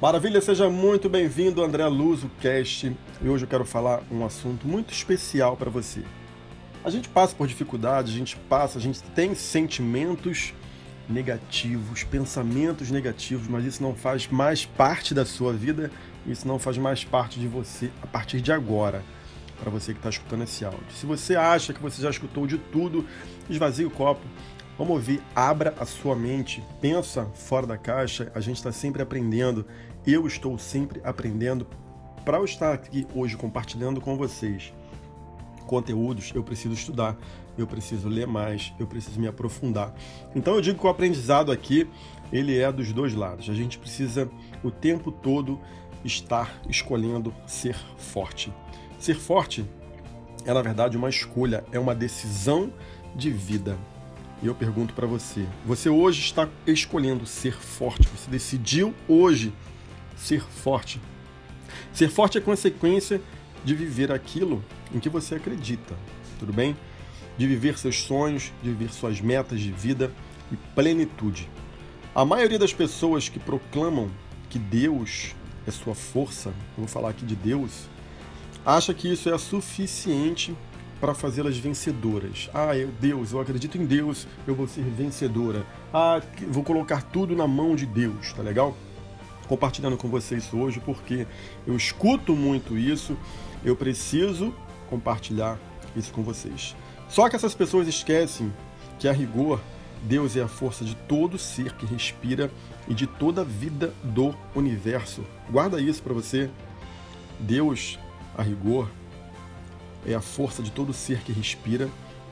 Maravilha, seja muito bem-vindo, André Luzo Cast. E hoje eu quero falar um assunto muito especial para você. A gente passa por dificuldades, a gente passa, a gente tem sentimentos negativos, pensamentos negativos, mas isso não faz mais parte da sua vida, isso não faz mais parte de você a partir de agora, para você que está escutando esse áudio. Se você acha que você já escutou de tudo, esvazie o copo, Vamos ouvir, abra a sua mente, pensa fora da caixa, a gente está sempre aprendendo, eu estou sempre aprendendo. Para eu estar aqui hoje compartilhando com vocês conteúdos, eu preciso estudar, eu preciso ler mais, eu preciso me aprofundar. Então eu digo que o aprendizado aqui, ele é dos dois lados. A gente precisa o tempo todo estar escolhendo ser forte. Ser forte é na verdade uma escolha, é uma decisão de vida. E eu pergunto para você: você hoje está escolhendo ser forte? Você decidiu hoje ser forte? Ser forte é consequência de viver aquilo em que você acredita, tudo bem? De viver seus sonhos, de viver suas metas de vida e plenitude. A maioria das pessoas que proclamam que Deus é sua força, vou falar aqui de Deus, acha que isso é suficiente para fazê-las vencedoras. Ah, eu, Deus, eu acredito em Deus, eu vou ser vencedora. Ah, vou colocar tudo na mão de Deus, tá legal? Compartilhando com vocês hoje porque eu escuto muito isso, eu preciso compartilhar isso com vocês. Só que essas pessoas esquecem que a rigor Deus é a força de todo ser que respira e de toda a vida do universo. Guarda isso para você. Deus, a rigor, é a força de todo ser que respira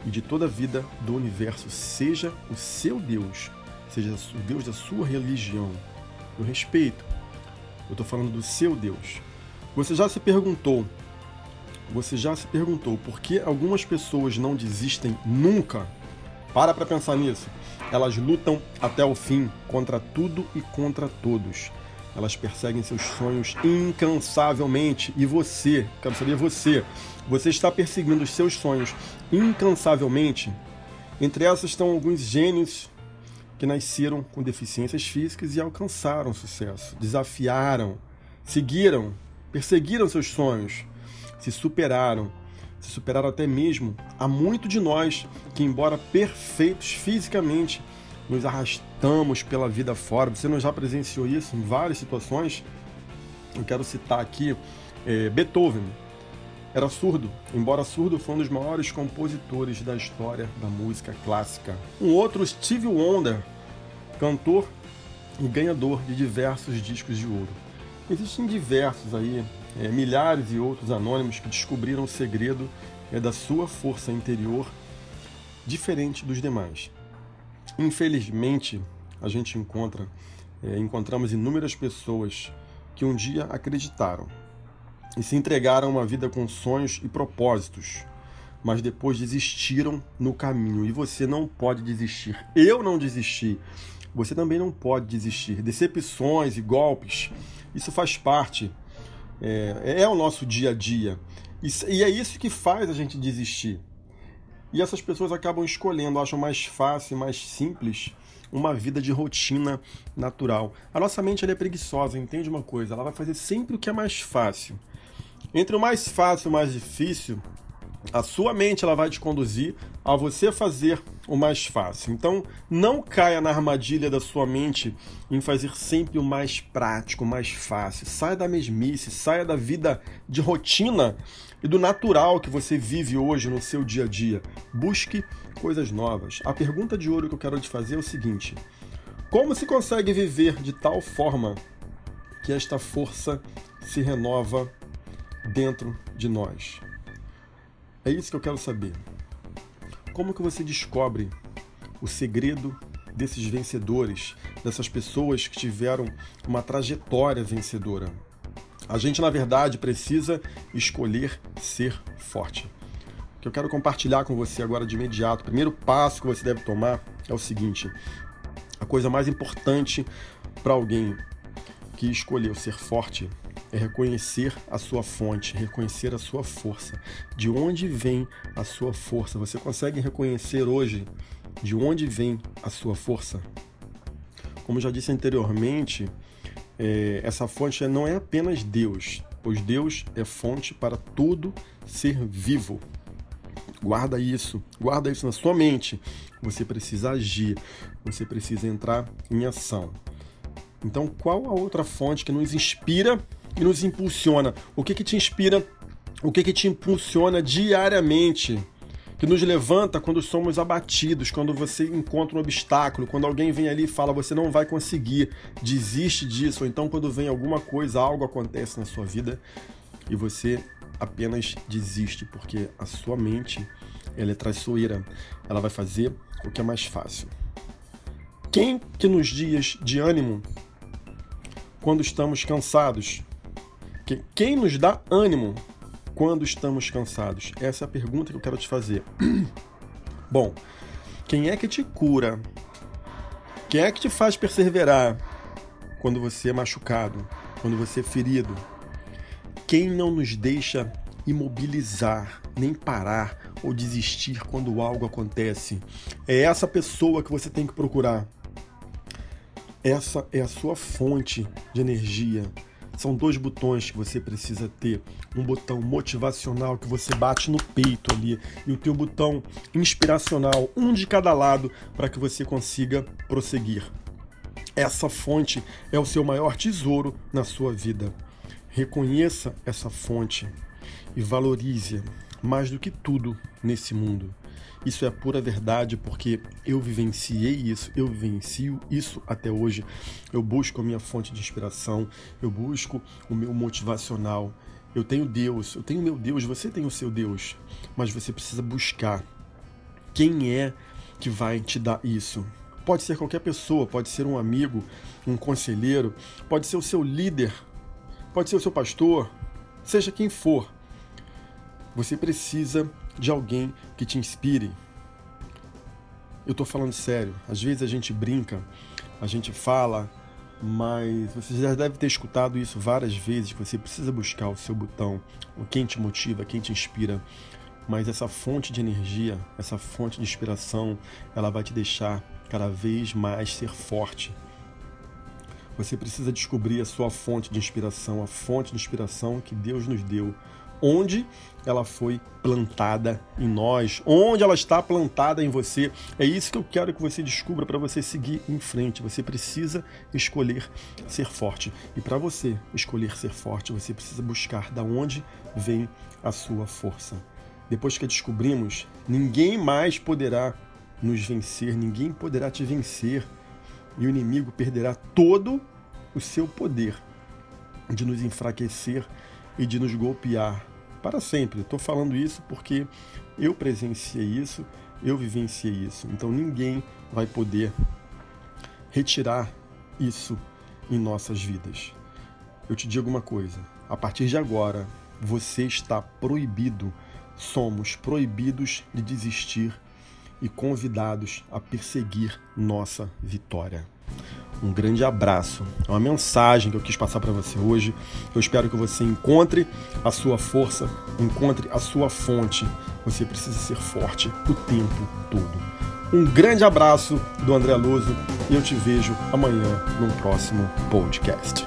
e de toda a vida do universo, seja o seu Deus, seja o Deus da sua religião. Eu respeito. Eu estou falando do seu Deus. Você já se perguntou, você já se perguntou por que algumas pessoas não desistem nunca? Para para pensar nisso. Elas lutam até o fim contra tudo e contra todos. Elas perseguem seus sonhos incansavelmente. E você, quero saber você, você está perseguindo os seus sonhos incansavelmente? Entre essas estão alguns gênios que nasceram com deficiências físicas e alcançaram sucesso, desafiaram, seguiram, perseguiram seus sonhos, se superaram, se superaram até mesmo a muito de nós que, embora perfeitos fisicamente, nos arrastamos pela vida fora. Você não já presenciou isso em várias situações? Eu quero citar aqui é, Beethoven. Era surdo, embora surdo, foi um dos maiores compositores da história da música clássica. Um outro, Steve Wonder, cantor e ganhador de diversos discos de ouro. Existem diversos aí, é, milhares e outros anônimos que descobriram o segredo é, da sua força interior diferente dos demais. Infelizmente, a gente encontra, é, encontramos inúmeras pessoas que um dia acreditaram e se entregaram a uma vida com sonhos e propósitos, mas depois desistiram no caminho. E você não pode desistir. Eu não desisti. Você também não pode desistir. Decepções e golpes, isso faz parte. É, é o nosso dia a dia. E é isso que faz a gente desistir. E essas pessoas acabam escolhendo, acham mais fácil, mais simples, uma vida de rotina natural. A nossa mente é preguiçosa, entende uma coisa? Ela vai fazer sempre o que é mais fácil. Entre o mais fácil e o mais difícil, a sua mente ela vai te conduzir a você fazer o mais fácil. Então, não caia na armadilha da sua mente em fazer sempre o mais prático, o mais fácil. Saia da mesmice, saia da vida de rotina e do natural que você vive hoje no seu dia a dia. Busque coisas novas. A pergunta de ouro que eu quero te fazer é o seguinte: como se consegue viver de tal forma que esta força se renova dentro de nós? É isso que eu quero saber. Como que você descobre o segredo desses vencedores, dessas pessoas que tiveram uma trajetória vencedora? A gente, na verdade, precisa escolher ser forte. O que eu quero compartilhar com você agora de imediato, o primeiro passo que você deve tomar é o seguinte: a coisa mais importante para alguém que escolheu ser forte é reconhecer a sua fonte, reconhecer a sua força. De onde vem a sua força? Você consegue reconhecer hoje de onde vem a sua força? Como já disse anteriormente, é, essa fonte não é apenas Deus, pois Deus é fonte para todo ser vivo. Guarda isso, guarda isso na sua mente. Você precisa agir, você precisa entrar em ação. Então, qual a outra fonte que nos inspira e nos impulsiona? O que, que te inspira? O que, que te impulsiona diariamente? Que nos levanta quando somos abatidos, quando você encontra um obstáculo, quando alguém vem ali e fala você não vai conseguir, desiste disso, ou então quando vem alguma coisa, algo acontece na sua vida e você apenas desiste, porque a sua mente ela é traiçoeira, ela vai fazer o que é mais fácil. Quem que nos dias de ânimo, quando estamos cansados, quem nos dá ânimo quando estamos cansados? Essa é a pergunta que eu quero te fazer. Bom, quem é que te cura? Quem é que te faz perseverar quando você é machucado, quando você é ferido? Quem não nos deixa imobilizar, nem parar ou desistir quando algo acontece. É essa pessoa que você tem que procurar. Essa é a sua fonte de energia. São dois botões que você precisa ter. Um botão motivacional que você bate no peito ali e o teu botão inspiracional, um de cada lado, para que você consiga prosseguir. Essa fonte é o seu maior tesouro na sua vida. Reconheça essa fonte e valorize mais do que tudo nesse mundo. Isso é pura verdade porque eu vivenciei isso, eu vivencio isso até hoje. Eu busco a minha fonte de inspiração, eu busco o meu motivacional. Eu tenho Deus, eu tenho meu Deus, você tem o seu Deus, mas você precisa buscar quem é que vai te dar isso. Pode ser qualquer pessoa, pode ser um amigo, um conselheiro, pode ser o seu líder, pode ser o seu pastor, seja quem for. Você precisa de alguém que te inspire. Eu estou falando sério. Às vezes a gente brinca, a gente fala, mas você já deve ter escutado isso várias vezes. Você precisa buscar o seu botão, quem te motiva, quem te inspira. Mas essa fonte de energia, essa fonte de inspiração, ela vai te deixar cada vez mais ser forte. Você precisa descobrir a sua fonte de inspiração, a fonte de inspiração que Deus nos deu onde ela foi plantada em nós, onde ela está plantada em você. É isso que eu quero que você descubra para você seguir em frente. Você precisa escolher ser forte. E para você escolher ser forte, você precisa buscar da onde vem a sua força. Depois que a descobrimos, ninguém mais poderá nos vencer, ninguém poderá te vencer. E o inimigo perderá todo o seu poder de nos enfraquecer e de nos golpear para sempre. Estou falando isso porque eu presenciei isso, eu vivenciei isso. Então ninguém vai poder retirar isso em nossas vidas. Eu te digo uma coisa: a partir de agora, você está proibido, somos proibidos de desistir e convidados a perseguir nossa vitória. Um grande abraço. É uma mensagem que eu quis passar para você hoje. Eu espero que você encontre a sua força, encontre a sua fonte. Você precisa ser forte o tempo todo. Um grande abraço do André Luso e eu te vejo amanhã num próximo podcast.